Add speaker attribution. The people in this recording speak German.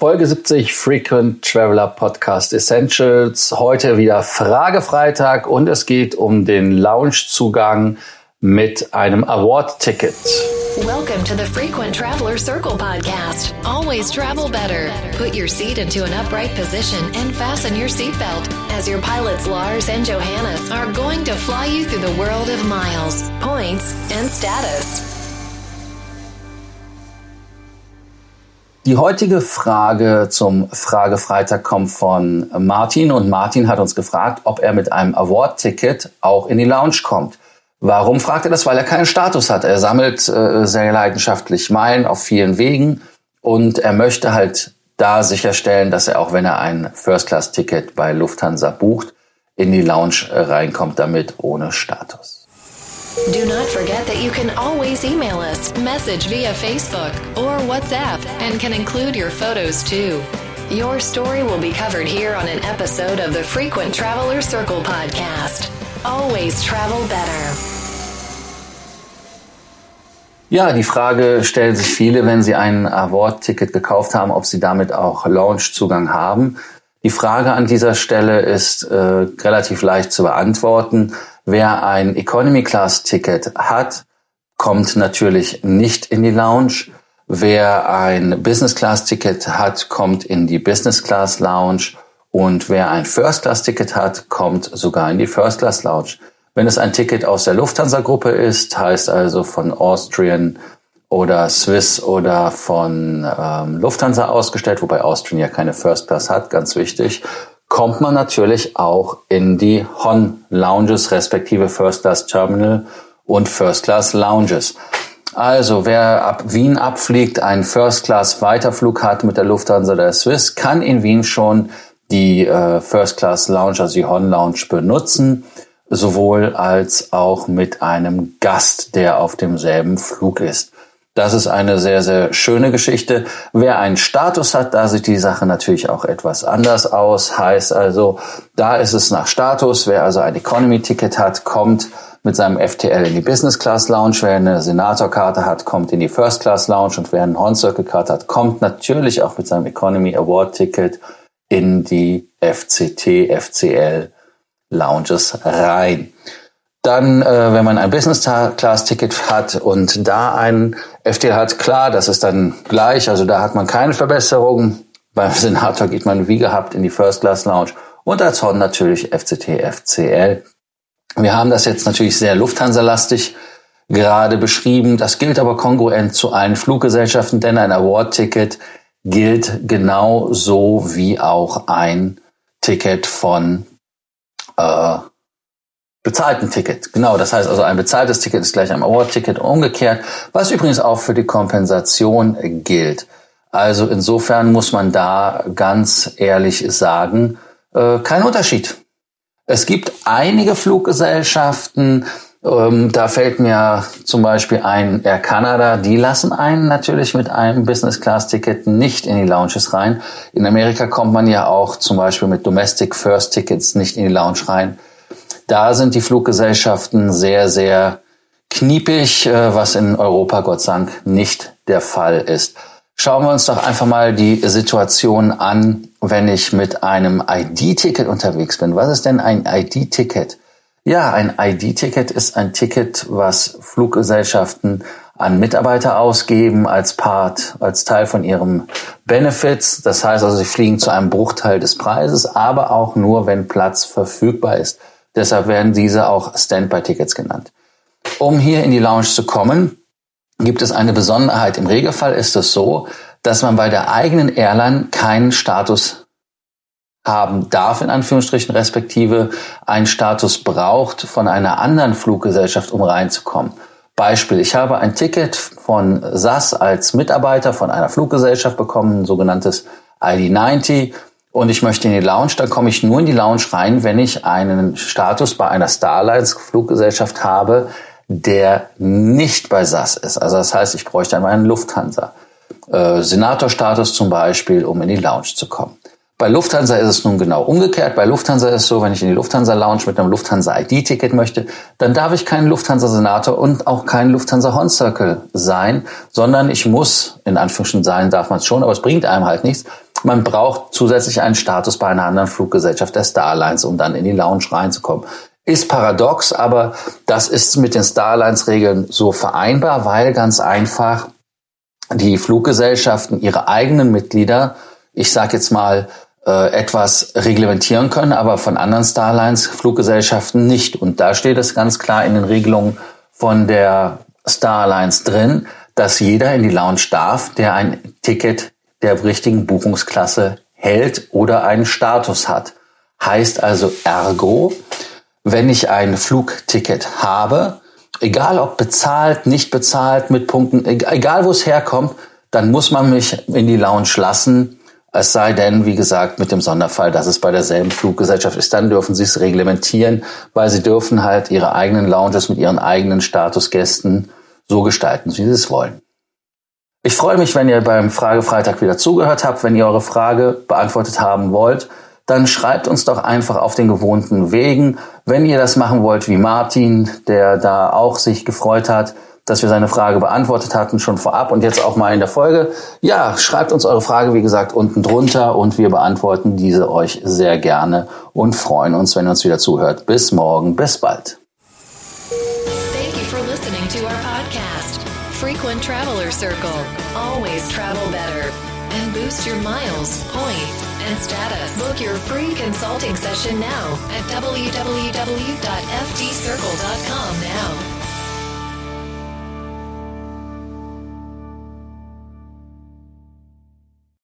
Speaker 1: Folge 70 Frequent Traveler Podcast Essentials. Heute wieder Fragefreitag und es geht um den Loungezugang mit einem Award-Ticket.
Speaker 2: Welcome to the Frequent Traveler Circle podcast. Always travel better. Put your seat into an upright position and fasten your seatbelt as your pilots Lars and Johannes are going to fly you through the world of miles, points, and status.
Speaker 1: Die heutige Frage zum Fragefreitag kommt von Martin und Martin hat uns gefragt, ob er mit einem Award-Ticket auch in die Lounge kommt. Warum fragt er das? Weil er keinen Status hat. Er sammelt äh, sehr leidenschaftlich Meilen auf vielen Wegen und er möchte halt da sicherstellen, dass er auch wenn er ein First-Class-Ticket bei Lufthansa bucht, in die Lounge äh, reinkommt damit ohne Status.
Speaker 2: Do not forget that you can always email us, message via Facebook or WhatsApp, and can include your photos too. Your story will be covered here on an episode of the Frequent Traveler Circle podcast. Always travel better.
Speaker 1: Ja, die Frage stellen sich viele, wenn sie ein Award-Ticket gekauft haben, ob sie damit auch Launch-Zugang haben. Die Frage an dieser Stelle ist äh, relativ leicht zu beantworten. Wer ein Economy Class Ticket hat, kommt natürlich nicht in die Lounge. Wer ein Business Class Ticket hat, kommt in die Business Class Lounge. Und wer ein First Class Ticket hat, kommt sogar in die First Class Lounge. Wenn es ein Ticket aus der Lufthansa Gruppe ist, heißt also von Austrian oder Swiss oder von ähm, Lufthansa ausgestellt, wobei Austrian ja keine First Class hat, ganz wichtig, kommt man natürlich auch in die Hon Lounges respektive First Class Terminal und First Class Lounges. Also wer ab Wien abfliegt, einen First Class Weiterflug hat mit der Lufthansa der Swiss, kann in Wien schon die äh, First Class Lounge, also die Hon Lounge benutzen, sowohl als auch mit einem Gast, der auf demselben Flug ist. Das ist eine sehr, sehr schöne Geschichte. Wer einen Status hat, da sieht die Sache natürlich auch etwas anders aus. Heißt also, da ist es nach Status. Wer also ein Economy-Ticket hat, kommt mit seinem FTL in die Business Class Lounge. Wer eine Senator-Karte hat, kommt in die First Class Lounge. Und wer eine Horn Circle Karte hat, kommt natürlich auch mit seinem Economy Award Ticket in die FCT, FCL Lounges rein. Dann, äh, wenn man ein Business-Class-Ticket hat und da ein FT hat, klar, das ist dann gleich, also da hat man keine Verbesserung. Beim Senator geht man wie gehabt in die First-Class-Lounge und als Horn natürlich FCT, FCL. Wir haben das jetzt natürlich sehr Lufthansa-lastig gerade beschrieben. Das gilt aber kongruent zu allen Fluggesellschaften, denn ein Award-Ticket gilt genauso wie auch ein Ticket von äh, bezahlten Ticket. Genau, das heißt also ein bezahltes Ticket ist gleich ein Award-Ticket umgekehrt, was übrigens auch für die Kompensation gilt. Also insofern muss man da ganz ehrlich sagen, äh, kein Unterschied. Es gibt einige Fluggesellschaften, ähm, da fällt mir zum Beispiel ein Air Canada, die lassen einen natürlich mit einem Business Class Ticket nicht in die Lounges rein. In Amerika kommt man ja auch zum Beispiel mit Domestic First Tickets nicht in die Lounge rein. Da sind die Fluggesellschaften sehr, sehr kniepig, äh, was in Europa Gott sei Dank nicht der Fall ist. Schauen wir uns doch einfach mal die Situation an, wenn ich mit einem ID-Ticket unterwegs bin. Was ist denn ein ID-Ticket? Ja, ein ID-Ticket ist ein Ticket, was Fluggesellschaften an Mitarbeiter ausgeben als Part, als Teil von ihrem Benefits. Das heißt also, sie fliegen zu einem Bruchteil des Preises, aber auch nur, wenn Platz verfügbar ist. Deshalb werden diese auch Standby-Tickets genannt. Um hier in die Lounge zu kommen, gibt es eine Besonderheit. Im Regelfall ist es so, dass man bei der eigenen Airline keinen Status haben darf, in Anführungsstrichen, respektive einen Status braucht von einer anderen Fluggesellschaft, um reinzukommen. Beispiel, ich habe ein Ticket von SAS als Mitarbeiter von einer Fluggesellschaft bekommen, ein sogenanntes ID90 und ich möchte in die Lounge, dann komme ich nur in die Lounge rein, wenn ich einen Status bei einer Starlines Fluggesellschaft habe, der nicht bei SAS ist. Also das heißt, ich bräuchte einmal einen Lufthansa. Äh, Senatorstatus zum Beispiel, um in die Lounge zu kommen. Bei Lufthansa ist es nun genau umgekehrt. Bei Lufthansa ist es so, wenn ich in die Lufthansa Lounge mit einem Lufthansa ID-Ticket möchte, dann darf ich kein Lufthansa Senator und auch kein Lufthansa Horn Circle sein, sondern ich muss, in Anführungsstrichen sein darf man es schon, aber es bringt einem halt nichts, man braucht zusätzlich einen Status bei einer anderen Fluggesellschaft der Starlines, um dann in die Lounge reinzukommen. Ist paradox, aber das ist mit den Starlines-Regeln so vereinbar, weil ganz einfach die Fluggesellschaften ihre eigenen Mitglieder, ich sage jetzt mal, äh, etwas reglementieren können, aber von anderen Starlines Fluggesellschaften nicht. Und da steht es ganz klar in den Regelungen von der Starlines drin, dass jeder in die Lounge darf, der ein Ticket der richtigen Buchungsklasse hält oder einen Status hat. Heißt also ergo, wenn ich ein Flugticket habe, egal ob bezahlt, nicht bezahlt, mit Punkten, egal wo es herkommt, dann muss man mich in die Lounge lassen. Es sei denn, wie gesagt, mit dem Sonderfall, dass es bei derselben Fluggesellschaft ist, dann dürfen sie es reglementieren, weil sie dürfen halt ihre eigenen Lounges mit ihren eigenen Statusgästen so gestalten, wie sie es wollen. Ich freue mich, wenn ihr beim Fragefreitag wieder zugehört habt, wenn ihr eure Frage beantwortet haben wollt dann schreibt uns doch einfach auf den gewohnten Wegen. Wenn ihr das machen wollt wie Martin, der da auch sich gefreut hat, dass wir seine Frage beantwortet hatten, schon vorab und jetzt auch mal in der Folge. Ja, schreibt uns eure Frage, wie gesagt, unten drunter und wir beantworten diese euch sehr gerne und freuen uns, wenn ihr uns wieder zuhört. Bis morgen, bis bald.
Speaker 2: Frequent Traveler Circle. Always travel better and boost your miles, points, and status. Book your free consulting session now at www.fdcircle.com now.